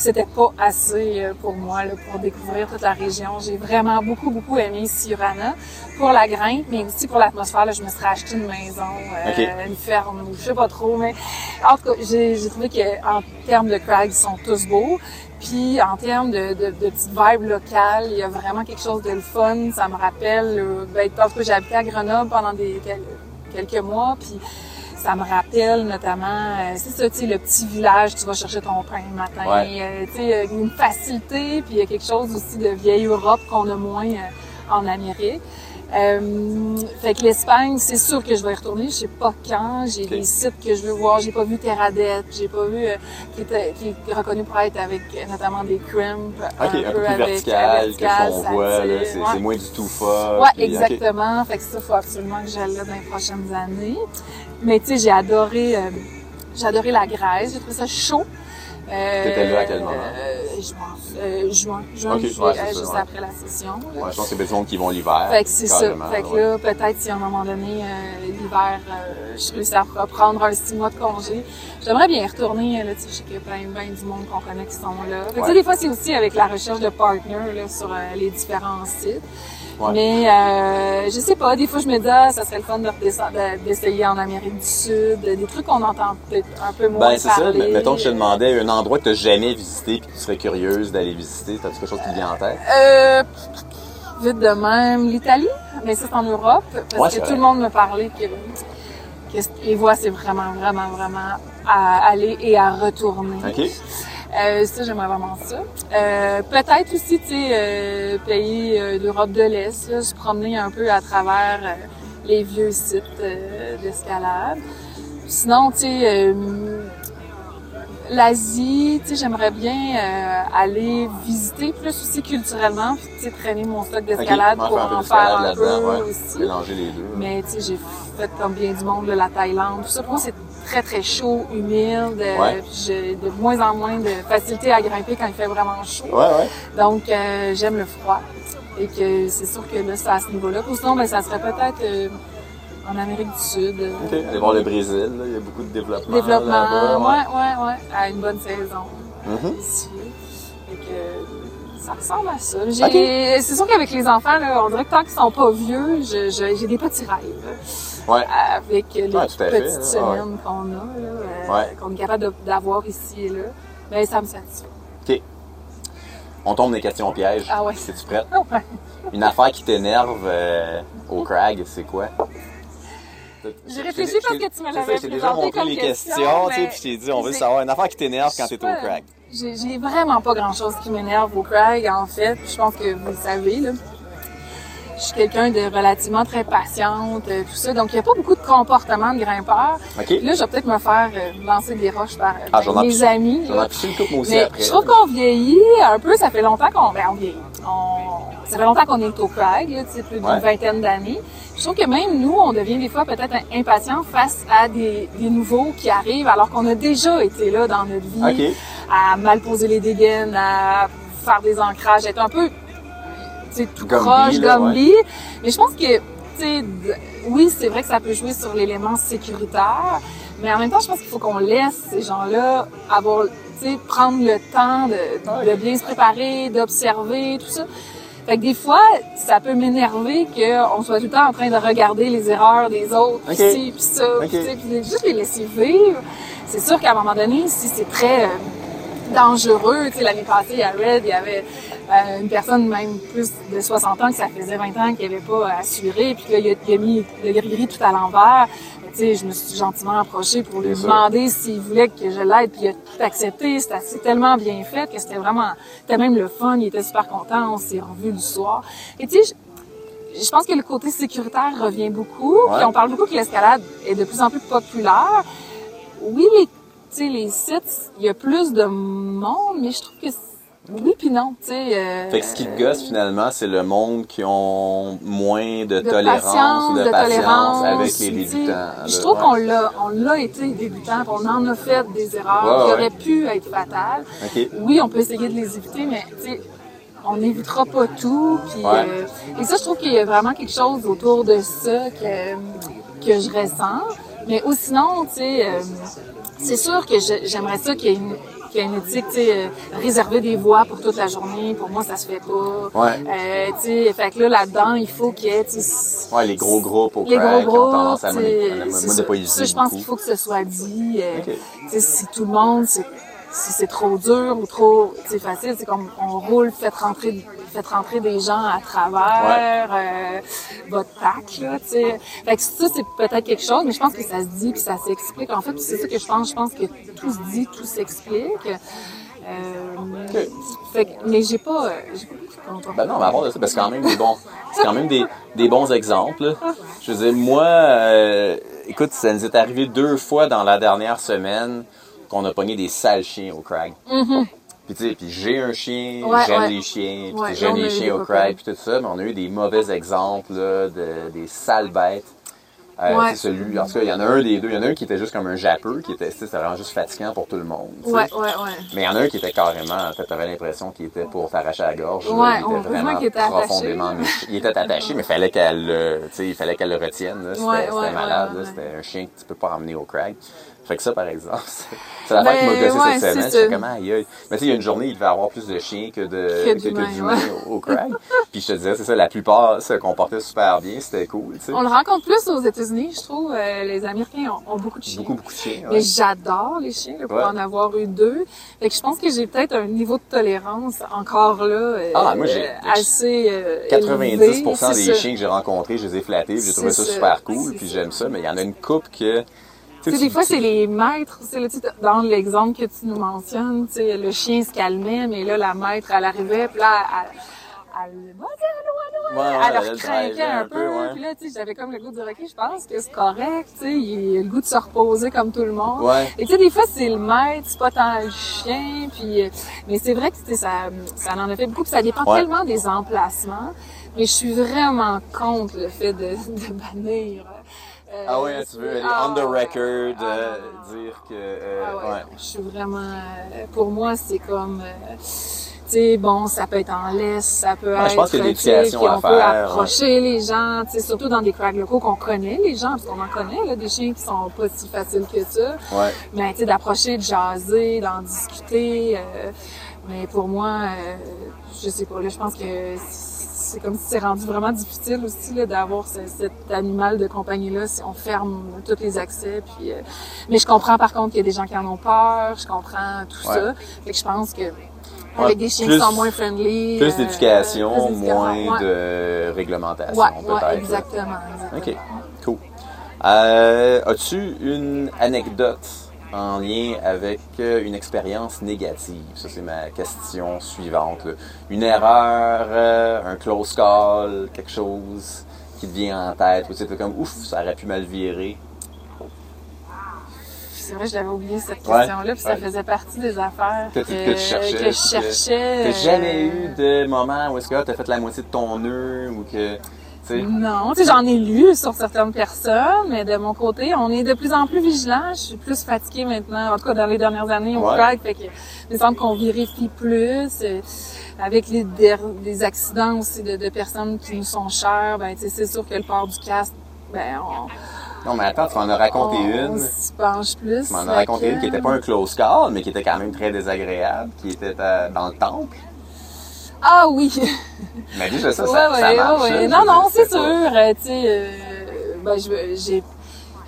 c'était pas assez euh, pour moi là, pour découvrir toute la région. J'ai vraiment beaucoup, beaucoup aimé Siurana pour la grimpe, mais aussi pour l'atmosphère. Je me serais acheté une maison, euh, une ferme, je sais pas trop, mais en tout cas, j'ai trouvé qu'en termes de crags, ils sont tous beaux. Puis en termes de, de, de petites vibes locales, il y a vraiment quelque chose de le fun. Ça me rappelle, euh, ben, parce que j'ai habité à Grenoble pendant des quelques mois, puis ça me rappelle notamment, euh, c'est ça, tu sais, le petit village, tu vas chercher ton pain le matin, euh, tu sais, une facilité, puis il y a quelque chose aussi de vieille Europe qu'on a moins euh, en Amérique. Euh, fait que l'Espagne, c'est sûr que je vais y retourner. Je sais pas quand. J'ai des sites que je veux voir. J'ai pas vu Terradette. J'ai pas vu euh, qui, est, qui, est, reconnu pour être avec notamment des crimps. un, peu, plus vertical, que qu'on voit. C'est moins du tout fort. Ouais, exactement. Fait que ça, faut absolument que j'aille là dans les prochaines années. Mais tu sais, j'ai adoré, euh, j'ai adoré la Grèce. J'ai trouvé ça chaud. Euh, T'étais là à quel moment? Euh, juin, juin, juin, okay, juillet, ouais, juste après la session. Là. Ouais, je pense que c'est des qui vont l'hiver. Fait que c'est ça. Fait que là, peut-être si à un moment donné, euh, l'hiver, euh, je réussis à reprendre un six mois de congé, j'aimerais bien y retourner. Là, tu sais, je sais qu'il y a plein, plein du monde qu'on connaît qui sont là. Fait que, ouais. des fois, c'est aussi avec la recherche de partners là, sur les différents sites. Mais euh, je sais pas, des fois je me dis ah, ça serait le fun d'essayer en Amérique du Sud, des trucs qu'on entend peut-être un peu moins Ben c'est ça, mettons que je te demandais un endroit que tu n'as jamais visité et que tu serais curieuse d'aller visiter, t'as quelque chose qui te vient en tête? Euh, vite de même l'Italie, mais c'est en Europe parce que tout le monde me parlait que que les voies c'est vraiment vraiment vraiment à aller et à retourner. Okay. Euh, ça, j'aimerais vraiment ça. Euh, peut-être aussi, tu sais, euh, pays euh, d'Europe de l'Est, se promener un peu à travers euh, les vieux sites d'escalade. Sinon, tu sais, l'Asie, tu sais, j'aimerais bien aller visiter plus aussi culturellement, tu sais, traîner mon stock d'escalade pour en faire un peu aussi. Mélanger les deux. Mais tu sais, j'ai fait comme bien du monde, la Thaïlande, tout ça. Pour moi, c'est très très chaud, humide. Ouais. J'ai de moins en moins de facilité à grimper quand il fait vraiment chaud. Ouais, ouais. Donc euh, j'aime le froid. Et que c'est sûr que là, c'est à ce niveau-là. Sinon, ben, ça serait peut-être euh, en Amérique du Sud. OK. Aller voir le Brésil, là. il y a beaucoup de développement. Développement, ouais. ouais, ouais, À une bonne saison. Mm-hmm. Ici. Et que ça ressemble à ça. Okay. C'est sûr qu'avec les enfants, là, on dirait que tant qu'ils sont pas vieux, j'ai des petits rêves ouais. avec les ouais, petites semaines qu'on a, euh, qu'on est capable d'avoir ici et là. Mais ça me satisfait. OK. On tombe les questions pièges. Ah ouais. Es-tu prête? Une affaire qui t'énerve euh, au crag, c'est quoi? J'ai réfléchi parce que tu me l'avais J'ai déjà montré les questions, tu sais, puis je t'ai dit, on veut savoir une affaire qui t'énerve quand t'es au crag. J'ai vraiment pas grand chose qui m'énerve au crag, en fait. Je pense que vous le savez, là je suis quelqu'un de relativement très patiente, euh, tout ça. Donc, il n'y a pas beaucoup de comportement de grimpeur. Okay. Là, je vais peut-être me faire euh, lancer des roches par, ah, mes amis. J'en Mais après. Je trouve qu'on vieillit un peu. Ça fait longtemps qu'on... Ben, on vieillit. On... Ça fait longtemps qu'on est au crag, plus d'une ouais. vingtaine d'années. Je trouve que même nous, on devient des fois peut-être impatients face à des, des, nouveaux qui arrivent alors qu'on a déjà été là dans notre vie okay. à mal poser les dégaines, à faire des ancrages, être un peu tout proche, Gumby. Ouais. Mais je pense que, tu sais, oui, c'est vrai que ça peut jouer sur l'élément sécuritaire, mais en même temps, je pense qu'il faut qu'on laisse ces gens-là avoir, tu sais, prendre le temps de, de bien se préparer, d'observer, tout ça. Fait que des fois, ça peut m'énerver qu'on soit tout le temps en train de regarder les erreurs des autres, okay. ci, puis ça, okay. puis, puis juste les laisser vivre. C'est sûr qu'à un moment donné, si c'est très euh, dangereux, tu sais, l'année passée à Red, il y avait euh, une personne même plus de 60 ans que ça faisait 20 ans qu'il n'avait pas assuré, puis qu'il a, il a mis le gris-gris tout à l'envers. Tu sais, je me suis gentiment approchée pour lui demander s'il voulait que je l'aide, puis il a tout accepté. C'était tellement bien fait que c'était vraiment, c'était même le fun. Il était super content. On s'est revus du soir. Et tu sais, je, je pense que le côté sécuritaire revient beaucoup. Ouais. Puis on parle beaucoup que l'escalade est de plus en plus populaire. Oui, les, sais, les sites, il y a plus de monde, mais je trouve que oui puis non, tu sais. Euh, fait que ce qui te gosse finalement, c'est le monde qui ont moins de, tolérance ou de, patience avec les débutants. Je trouve qu'on l'a, on l'a été débutant, on en a fait des erreurs qui auraient pu être fatales. Oui, on peut essayer de les éviter, mais tu sais, on n'évitera pas tout. Puis, euh, et ça, je trouve qu'il y a vraiment quelque chose autour de ça que, que je ressens. Mais ou sinon, tu sais, euh, c'est sûr que j'aimerais ça qu'il y ait une qu'il y a une éthique, tu sais, euh, réserver des voix pour toute la journée, pour moi, ça se fait pas. Ouais. Euh, tu sais, fait que là, là-dedans, il faut qu'il y ait, Ouais, les gros groupes au Les gros groupes, ça, je pense qu'il faut que ce soit dit. Euh, tu sais, si tout le monde, si c'est trop dur ou trop, facile, c'est comme on roule, faites rentrer faites rentrer des gens à travers euh, votre pack, là, tu sais. Fait que ça, c'est peut-être quelque chose, mais je pense que ça se dit puis ça s'explique. En fait, c'est ça que je pense. Je pense que tout se dit, tout s'explique. Euh, fait que, mais j'ai pas, euh, pas Ben non, mais avant de ça, c'est quand même des bons, c'est quand même des, des bons exemples. Je veux dire, moi, euh, écoute, ça nous est arrivé deux fois dans la dernière semaine qu'on a pogné des sales chiens au crag. Mm-hmm. Puis tu sais, puis j'ai un chien, j'aime les chiens, puis j'aime les chiens au crack, puis tout ça, mais on a eu des mauvais exemples là, de des sales bêtes. Euh, c'est celui, en tout cas, il y en a un des deux. Il y en a un qui était juste comme un jappeux, qui était, c'était vraiment juste fatigant pour tout le monde. Ouais, ouais, ouais. Mais il y en a un qui était carrément, en fait, t'avais l'impression qu'il était pour t'arracher la gorge. Ouais, il était vraiment était profondément. Il était attaché, mais fallait qu'elle, tu sais, il fallait qu'elle le retienne. Là. C'était, malade. Là. C'était un chien que tu peux pas emmener au crack. Fait que ça, par exemple, c'est la fin qui m'a ben, gossé cette semaine. J'étais comment, aïe, Mais tu sais, il y a une journée, il devait avoir plus de chiens que de, que, d'humains au, crag. Puis je te disais, c'est ça, la plupart se comportaient super bien, c'était cool, tu sais. On le rencontre plus aux États-Unis, je trouve. Euh, les Américains ont, beaucoup de chiens. Beaucoup, beaucoup de chiens, Mais j'adore les chiens, pour en avoir eu deux. Fait que je pense que j'ai peut-être un niveau de tolérance encore là, euh, ah, moi, j'ai, assez euh, 90% des chiens que j'ai rencontrés, je les ai flattés, j'ai trouvé ça, super cool, puis j'aime ça. Mais il y en a une coupe que tu sais, des fois, c'est les maîtres. C'est dans l'exemple que tu nous mentionnes, tu sais, le chien se calmait, mais là, la maître, elle arrivait, puis là, elle, elle, elle, leur craquait un, peu. Puis là, tu sais, j'avais comme le goût de dire, OK, je pense que c'est correct, tu sais, il a le goût de se reposer comme tout le monde. Et tu sais, des fois, c'est le maître, c'est pas tant le chien, puis... Euh, mais c'est vrai que, ça, ça en a fait beaucoup, puis ça dépend tellement des emplacements. Mais je suis vraiment contre le fait de, de bannir euh, ah oui, hein, tu veux aller ah, on the record, ah, euh, dire que. Euh, ah ouais, Je suis vraiment. pour moi, c'est comme. tu sais, bon, ça peut être en laisse, ça peut être. Je pense qu'il y a l'éducation à on peut approcher les gens, tu sais, surtout dans des cracks locaux qu'on connaît, les gens, parce qu'on en connaît, là, des chiens qui sont pas si faciles que ça. Ouais. Mais, tu sais, d'approcher, de jaser, d'en discuter. mais pour moi, je sais pas, là, je pense que c'est comme si c'est rendu vraiment difficile aussi d'avoir cet animal de compagnie-là si on ferme tous les accès. Puis, euh, mais je comprends par contre qu'il y a des gens qui en ont peur, je comprends tout ça. Fait que je pense que avec des chiens qui sont moins friendly. Plus euh, d'éducation, moins de réglementation, peut-être. exactement, exactement. OK, cool. Euh, As-tu une anecdote en lien avec euh, une expérience négative? Ça, c'est ma question suivante. Une erreur, euh, un close call, quelque chose qui te vient en tête, où tu comme ouf, ça aurait pu mal virer. C'est vrai, je l'avais oublié cette question-là, puis ça faisait partie des affaires que, que, je cherchais. T'as jamais eu de moment où est-ce que tu as fait la moitié de ton nœud ou que non, tu sais, j'en ai lu sur certaines personnes, mais de mon côté, on est de plus en plus vigilant. Je suis plus fatiguée maintenant, en tout cas dans les dernières années au ouais. fait que il me semble qu'on vérifie plus. Euh, avec les des accidents aussi de, personnes qui nous sont chères, ben tu sais, c'est sûr que le port du casque, ben on non, mais attends, tu m'en as raconté une. On s'y penche plus. Tu m'en as raconté une qui était pas un close call, mais qui était quand même très désagréable, qui était euh, dans le temple. Ah oui! Mais déjà ça, ça, ouais, ça marche. Ouais, non, non, c'est sûr. Euh, tu sais, euh, ben, j'ai,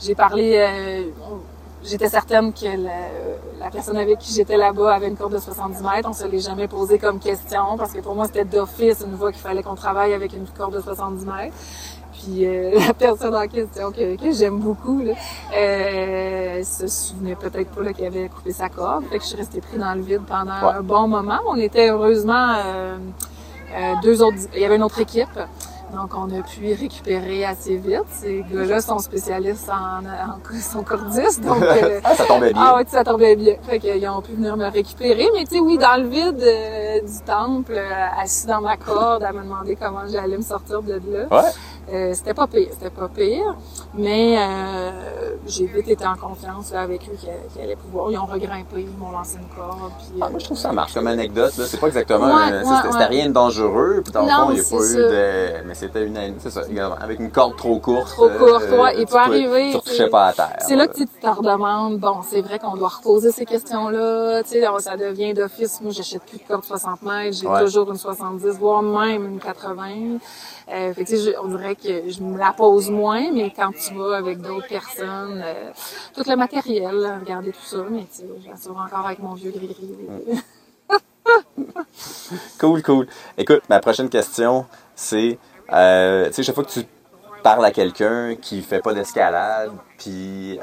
j'ai parlé... Euh, j'étais certaine que la, personne avec qui j'étais là-bas avait une corde de 70 mètres. On se l'est jamais posé comme question parce que pour moi, c'était d'office une fois qu'il fallait qu'on travaille avec une corde de 70 mètres. Puis euh, la personne en question que, que j'aime beaucoup, là, euh, se souvenait peut-être pas qu'il avait coupé sa corde. Fait que je suis restée pris dans le vide pendant un bon moment. On était heureusement euh, euh, deux autres. Il y avait une autre équipe Donc, on a pu récupérer assez vite. Ces gars-là sont spécialistes en, en sont cordistes, donc... Euh, ah, ça tombait bien. Ah oui, ça tombait bien. Fait qu'ils ont pu venir me récupérer. Mais tu sais, oui, dans le vide euh, du temple, euh, assis dans ma corde, à me demander comment j'allais me sortir de là. Ouais. Euh, c'était pas pire, c'était pas pire. Mais euh, j'ai vite été en confiance avec eux qu'ils allaient pouvoir. Ils ont regrimpé, ils m'ont lancé une corde. Puis, ah, moi, je trouve ça marche comme anecdote. Là. C'est pas exactement... c'était rien de dangereux. Puis dans le fond, il n'y a pas eu de... Mais c'était une... C'est ça, avec une corde trop courte. Trop courte, euh, ouais. Il peut arriver... Tu pas à terre. C'est là que tu te redemandes, bon, c'est vrai qu'on doit reposer ces questions-là. Tu sais, ça devient d'office. Moi, j'achète plus de corde 60 mètres. J'ai toujours une 70, voire même une 80. Euh, fait que, on dirait que je me la pose moins, mais quand tu vas avec d'autres personnes, euh, tout le matériel, regarder tout ça, mais tu sais, j'assure encore avec mon vieux gris-gris. cool, cool. Écoute, ma prochaine question, c'est, euh, tu sais, chaque fois que tu parles à quelqu'un qui fait pas d'escalade, puis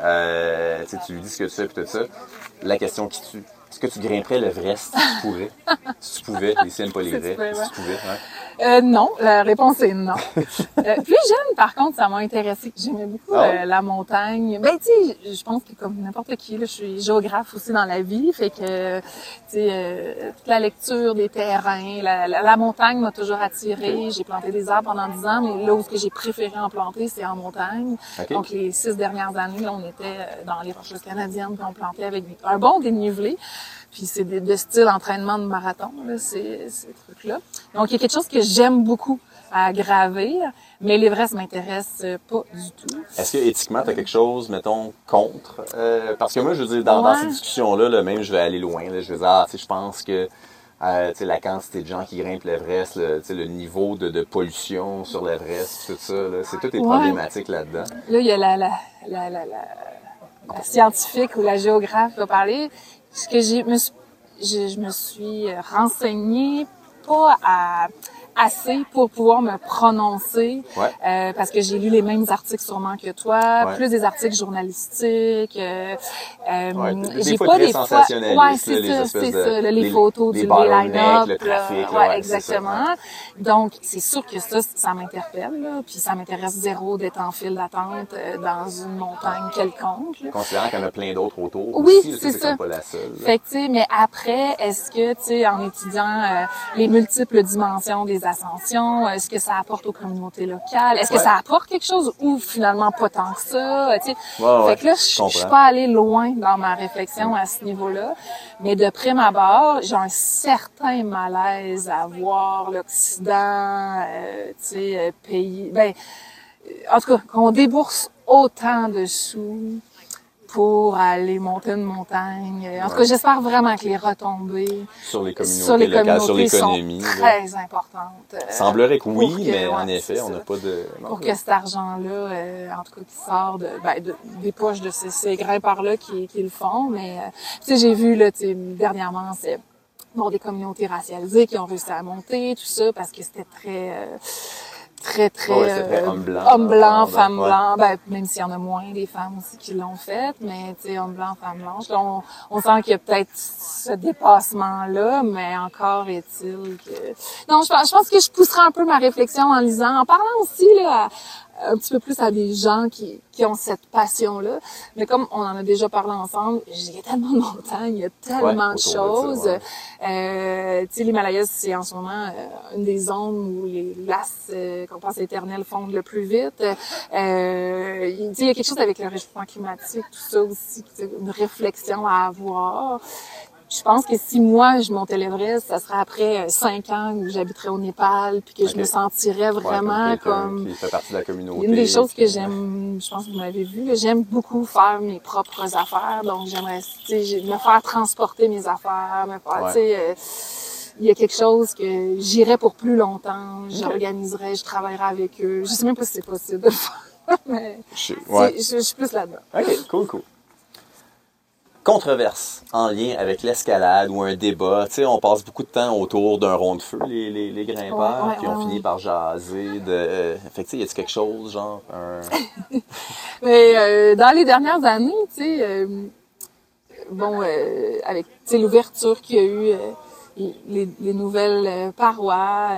tu lui dis ce que tu sais, puis tout ça, la question qui tue. Est-ce que tu grimperais l'Everest? Si tu pourrais? si tu pouvais, les signes pas les vrais, si tu pouvais, ouais. Euh, non, la réponse est non. euh, plus jeune, par contre, ça m'a intéressé. J'aimais beaucoup ah euh, la montagne. Ben, tu sais, je pense que comme n'importe qui, là, je suis géographe aussi dans la vie, fait que, tu sais, euh, toute la lecture des terrains, la, la, montagne m'a toujours attirée. J'ai planté des arbres pendant dix ans, mais là où j'ai préféré en planter, c'est en montagne. Donc, les six dernières années, là, on était dans les Rocheuses canadiennes, puis on plantait avec un bon dénivelé. Puis c'est de, style entraînement de marathon, là, ces, ces trucs-là. Donc, il y a quelque chose que j'aime beaucoup à gravir, mais l'Everest m'intéresse pas du tout. Est-ce que éthiquement, tu as quelque chose, mettons, contre? Euh, parce que moi, je veux dire, dans, dans ces discussions-là, là, même je vais aller loin. Là, je vais dire, ah, tu sais, je pense que euh, la quantité de gens qui grimpent l'Everest, le, le niveau de, de pollution sur l'Everest, tout ça, c'est toutes les problématiques là-dedans. Là, il y a la, la, la, la, la scientifique ou la géographe qui va parler ce que j'ai me je, je, me suis renseignée pas à assez pour pouvoir me prononcer euh, parce que j'ai lu les mêmes articles sûrement que toi, plus des articles journalistiques. Euh, euh, j'ai pas des fois, ouais, c'est ça, c'est ça, les, photos du line-up, le trafic, ouais, exactement. Donc c'est sûr que ça, ça m'interpelle, puis ça m'intéresse zéro d'être en file d'attente euh, dans une montagne quelconque. Là. Considérant qu'il y en a plein d'autres autour. Oui, c'est ça. Pas la seule. Fait que tu sais, mais après, est-ce que tu sais, en étudiant euh, les multiples dimensions des ascension? Est-ce que ça apporte aux communautés locales? Est-ce que ça apporte quelque chose ou finalement pas tant que ça? Tu fait que là, je suis pas allée loin dans ma réflexion à ce niveau-là. Mais de prime abord, j'ai un certain malaise à voir l'Occident, euh, tu sais, euh, pays... Ben, en tout cas, qu'on débourse autant de sous pour aller monter une montagne. En tout cas, j'espère vraiment que les retombées sur les communautés, sur les locales, sur l'économie, sont très importantes. Semblerait que oui, mais en effet, on n'a pas de... pour que cet argent-là, euh, en tout cas, qui sort de, ben, de des poches de ces, ces grimpeurs-là qui, qui le font. Mais, euh, tu sais, j'ai vu, là, dernièrement, c'est bon, des communautés racialisées qui ont réussi à monter, tout ça, parce que c'était très... Euh, très, très, euh, homme blanc, homme blanc, femme blanc, ben, même s'il y en a moins des femmes aussi qui l'ont fait, mais tu sais, homme blanc, femme blanche. on, on sent qu'il y a peut-être ce dépassement-là, mais encore est-il que... Non, je, je pense que je pousserai un peu ma réflexion en lisant, en parlant aussi là, à, un petit peu plus à des gens qui, qui ont cette passion-là. Mais comme on en a déjà parlé ensemble, il y a tellement de montagnes, il y a tellement de choses. euh, tu sais, l'Himalaya, c'est en ce moment euh, une des zones où les glaces euh, qu'on pense éternelles fondent le plus vite. Euh, il y a quelque chose avec le réchauffement climatique, tout ça aussi, une réflexion à avoir je pense que si moi je montais l'Everest, ça serait après euh, cinq ans où j'habiterais au Népal, puis que je me sentirais vraiment comme, qui fait partie de la communauté. Une des choses que j'aime, je pense que vous m'avez vu, j'aime beaucoup faire mes propres affaires, donc j'aimerais, me faire transporter mes affaires, me faire, tu sais. Euh, il y a quelque chose que j'irais pour plus longtemps, j'organiserais, je travaillerais avec eux. Je sais même pas si c'est possible de le faire, mais je, je suis plus là-dedans. OK, cool, cool controverse en lien avec l'escalade ou un débat. Tu sais, on passe beaucoup de temps autour d'un rond de feu, les, les, les grimpeurs, qui ont fini par jaser de... Euh, fait que, tu sais, y a quelque chose, genre, un... Mais euh, dans les dernières années, tu sais, euh, bon, euh, avec, l'ouverture qu'il y a eu, les, les, nouvelles parois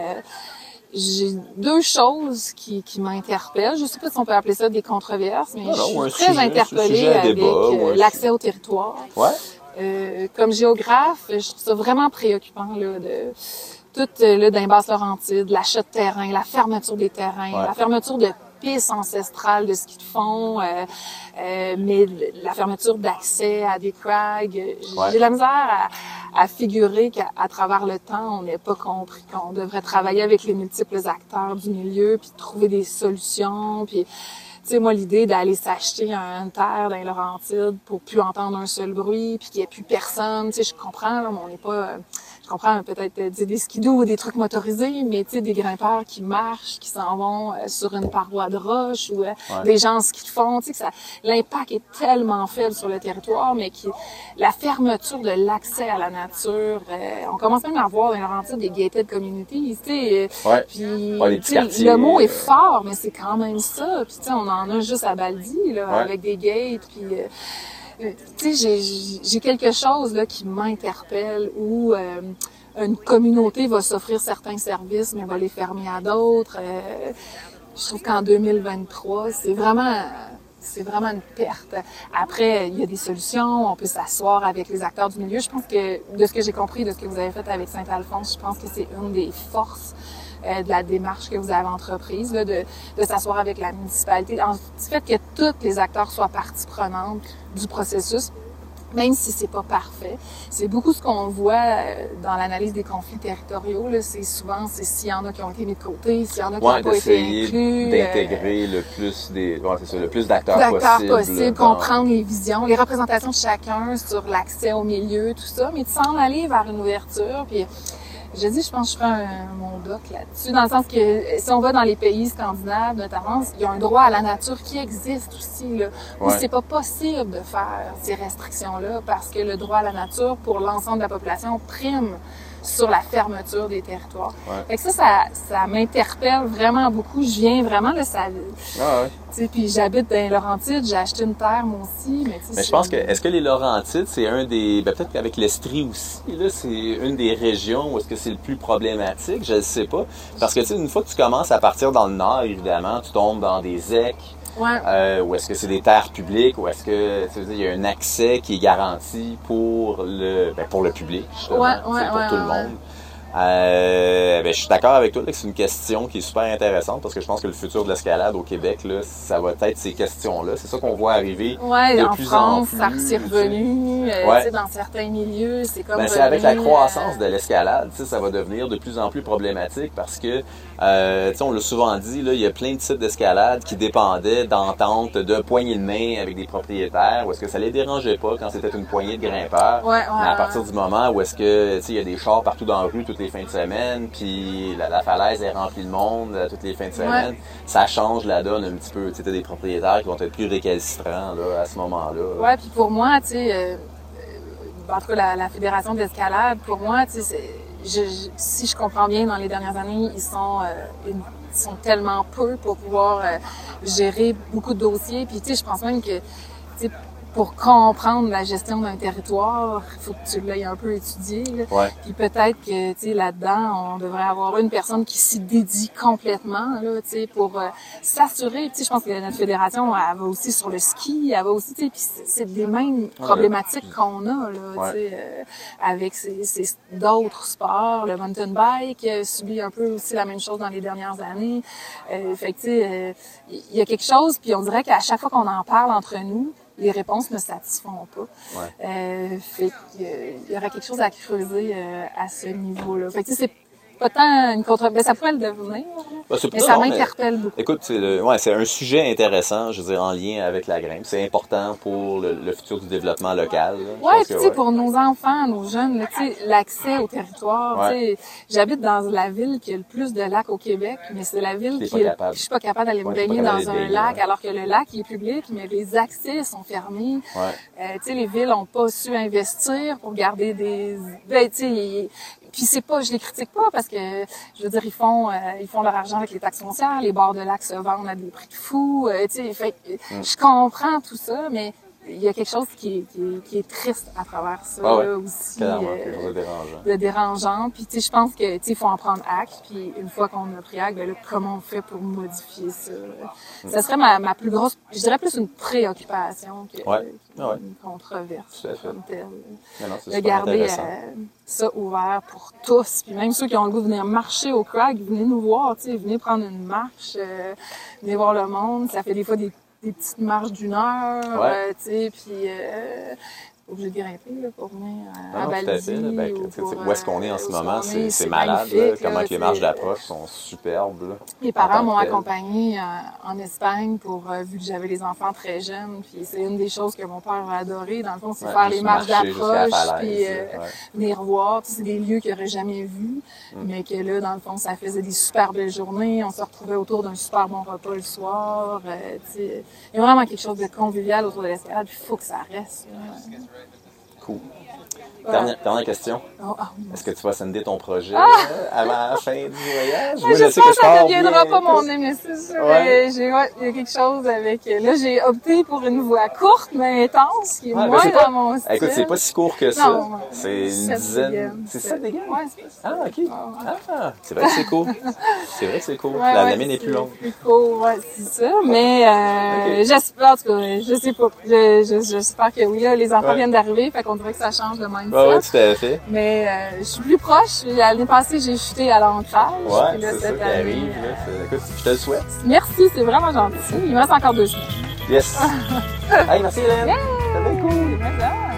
j'ai deux choses qui, qui m'interpellent. Je sais pas si on peut appeler ça des controverses, mais Ah je suis très sujet- interpellée avec euh, l'accès au territoire. Ouais. Euh, comme géographe, je trouve ça vraiment préoccupant là, de tout euh, les basses Laurentides, l'achat de terrain, la fermeture des terrains, Ouais. la fermeture de pistes ancestrales de ski de fond, euh, euh, mais la fermeture d'accès à des crags. J'ai Ouais. j'ai la misère à, à figurer qu'à travers le temps, on n'ait pas compris qu'on devrait travailler avec les multiples acteurs du milieu, puis trouver des solutions, puis tu sais, moi, l'idée d'aller s'acheter un terre dans les Laurentides pour plus entendre un seul bruit, puis qu'il n'y ait plus personne, tu sais, je comprends, là, mais on n'est pas... comprends peut-être euh, des skidoo ou des trucs motorisés, mais tu sais, des grimpeurs qui marchent, qui s'en vont euh, sur une paroi de roche, ou euh, Ouais. des gens de fond, tu sais, que ça... L'impact est tellement faible sur le territoire, mais qui... La fermeture de l'accès à la nature, euh, on commence même à voir Laurentides des gated communities, tu sais, euh, Ouais. puis, Ouais, tu sais, le mot est fort, mais c'est quand même ça. Puis, tu sais, on en a juste à Baldi, là, avec des gates. Puis, euh, tu sais, j'ai- quelque chose là qui m'interpelle où euh, une communauté va s'offrir certains services, mais va les fermer à d'autres. Euh, je trouve qu'en 2023, c'est vraiment c'est vraiment une perte. Après, il y a des solutions, on peut s'asseoir avec les acteurs du milieu. Je pense que, de ce que j'ai compris, de ce que vous avez fait avec Saint-Alphonse, je pense que c'est une des forces euh, de la démarche que vous avez entreprise, là, de, de s'asseoir avec la municipalité. En, fait que tous les acteurs soient partie prenante du processus, même si c'est pas parfait. C'est beaucoup ce qu'on voit euh, dans l'analyse des conflits territoriaux. là. C'est souvent, c'est s'il y en a qui ont été mis de côté, s'il y en a qui Ouais, n'ont pas été inclus. euh, d'intégrer le plus des, ouais, c'est ça, le plus d'acteurs possible. possibles, dans- comprendre les visions, les représentations de chacun sur l'accès au milieu, tout ça, mais de s'en aller vers une ouverture. Puis, je dis, je pense que je ferai un, mon doc là-dessus, dans le sens que si on va dans les pays scandinaves, notamment, il y a un droit à la nature qui existe aussi, là, où Ouais. c'est pas possible de faire ces restrictions-là parce que le droit à la nature pour l'ensemble de la population prime sur la fermeture des territoires. Ouais. Fait que ça, ça, ça m'interpelle vraiment beaucoup. Je viens vraiment, là, ça, Ah ouais. tu sais, puis j'habite dans les Laurentides, j'ai acheté une terre moi aussi, mais je pense que, est-ce que les Laurentides, c'est un des, ben peut-être qu'avec l'Estrie aussi, là, c'est une des régions où est-ce que c'est le plus problématique, je ne sais pas. Parce que, tu sais, une fois que tu commences à partir dans le nord, évidemment, tu tombes dans des ecs, Ouais, euh, ou est-ce que c'est des terres publiques, ou est-ce que, tu sais, il y a un accès qui est garanti pour le, ben, pour le public, justement, Ouais, ouais, pour tout le monde. Euh, ben, je suis d'accord avec toi là, que c'est une question qui est super intéressante parce que je pense que le futur de l'escalade au Québec, là, ça va être ces questions-là. C'est ça qu'on voit arriver. ouais, de en plus en France, plus, ça c'est revenu, euh, Ouais. dans certains milieux, c'est comme Ben, c'est avec la croissance euh, de l'escalade, ça va devenir de plus en plus problématique parce que, euh, on l'a souvent dit, là, il y a plein de sites d'escalade qui dépendaient d'ententes de poignées de main avec des propriétaires, où est-ce que ça les dérangeait pas quand c'était une poignée de grimpeurs. Ouais, Mais à partir du moment où est-ce que, il y a des chars partout dans la rue toutes les fins de semaine, puis la, la falaise est remplie de monde euh, toutes les fins de semaine, ça change la donne un petit peu. Tu sais, t'as des propriétaires qui vont être plus récalcitrants, là, à ce moment-là. Ouais, puis pour moi, tu sais, euh, en tout cas, la, la fédération d'escalade, pour moi, tu sais, c'est- je, je- si je comprends bien, dans les dernières années, ils sont, euh, une- ils sont tellement peu pour pouvoir euh, gérer beaucoup de dossiers. Puis, tu sais, je pense même que, pour comprendre la gestion d'un territoire, il faut que tu l'aies un peu étudié. là. Ouais. Puis peut-être que, tu sais, là-dedans, on devrait avoir une personne qui s'y dédie complètement, là, tu sais, pour euh, s'assurer. Tu sais, je pense que notre fédération, elle va aussi sur le ski, elle va aussi, tu sais, puis c'est- des mêmes problématiques qu'on a, là, Ouais. tu sais, euh, avec ces, ces- d'autres sports. Le mountain bike euh, subit un peu aussi la même chose dans les dernières années. Euh, fait que, tu sais, euh, il y a quelque chose, puis on dirait qu'à chaque fois qu'on en parle entre nous, les réponses ne satisfont pas. Ouais. Euh, fait qu'il y aurait quelque chose à creuser euh, à ce niveau-là. Fait que tu sais, c'est pas tant une contre... Ben, ça pourrait le devenir, Ben, c'est mais ça m'interpelle beaucoup. Écoute, c'est le- ouais, c'est un sujet intéressant, je veux dire, en lien avec la grimpe. C'est important pour le, le futur du développement local. pense puis que tu sais, ouais. pour nos enfants, nos jeunes, là, tu sais, l'accès au territoire, Ouais. tu sais, j'habite dans la ville qui a le plus de lacs au Québec, mais c'est la ville qui est- je suis pas capable d'aller me baigner dans un baigner, lac, alors que le lac il est public, mais les accès sont fermés. Ouais. Euh, tu sais, les villes ont pas su investir pour garder des, ben, tu sais, ils- puis c'est pas, je les critique pas parce que, je veux dire, ils font, euh, ils font leur argent avec les taxes foncières, les bords de lac se vendent à des prix de fous, euh, tu sais, fait Mm. je comprends tout ça, mais il y a quelque chose qui est, qui est, triste à travers ça ah là, aussi. Euh, dérangeant. De dérangeant. Puis tu sais, je pense que tu sais, faut en prendre acte. Puis une fois qu'on a pris acte, ben là, comment on fait pour modifier ça? Mm. Ça serait ma, ma, plus grosse, je dirais plus une préoccupation que ah une controverse comme telle. de garder euh, ça ouvert pour tous. Puis même ceux qui ont le goût de venir marcher au crack, venez nous voir, tu sais, venez prendre une marche, euh, venez voir le monde. Ça fait des fois des des petites marches d'une heure, euh, tu sais, puis euh, obligé de grimper là, pour venir à, non, à Baldi. Ben, où est-ce qu'on est en ce moment? C'est malade. comment les marches d'approche sont superbes. Là, Mes parents m'ont accompagné en, Espagne pour, euh, vu que j'avais les enfants très jeunes. Puis c'est une des choses que mon père a adoré. Dans le fond, c'est faire les marches d'approche, puis euh, venir voir. C'est des lieux qu'il n'aurait jamais vus. Mm. Mais que là, dans le fond, ça faisait des super belles journées. On se retrouvait autour d'un super bon repas le soir. Euh, il y a vraiment quelque chose de convivial autour de l'escalade. Il faut que ça reste. Cool. Dernière, question. Oh, ah, Est-ce que tu vas sender ton projet ah! euh, avant la fin du voyage? je, je pense que ça ne deviendra pas mon némesis. Ouais. il y a quelque chose avec... Là, j'ai opté pour une voie courte mais intense, qui est moins ben, dans mon style. Écoute, c'est pas si court que ça. C'est une dizaine... C'est ça, des gars? Ah, OK. Ah, c'est vrai que c'est court. c'est vrai que c'est court. la, la mienne est plus longue. plus court, ouais, c'est ça. Mais euh, j'espère, en tout cas, je sais pas. J'espère que oui, là, les enfants viennent d'arriver, fait qu'on dirait que ça change même Ouais, tout à fait. Mais euh, je suis plus proche. L'année passée, j'ai chuté à l'ancrage. Ouais, c'est ça qui arrive. Euh, écoute, je te le souhaite. Merci, c'est vraiment gentil. Il me reste encore deux semaines. Yes. hey, merci Hélène. Yeah. C'était bien cool.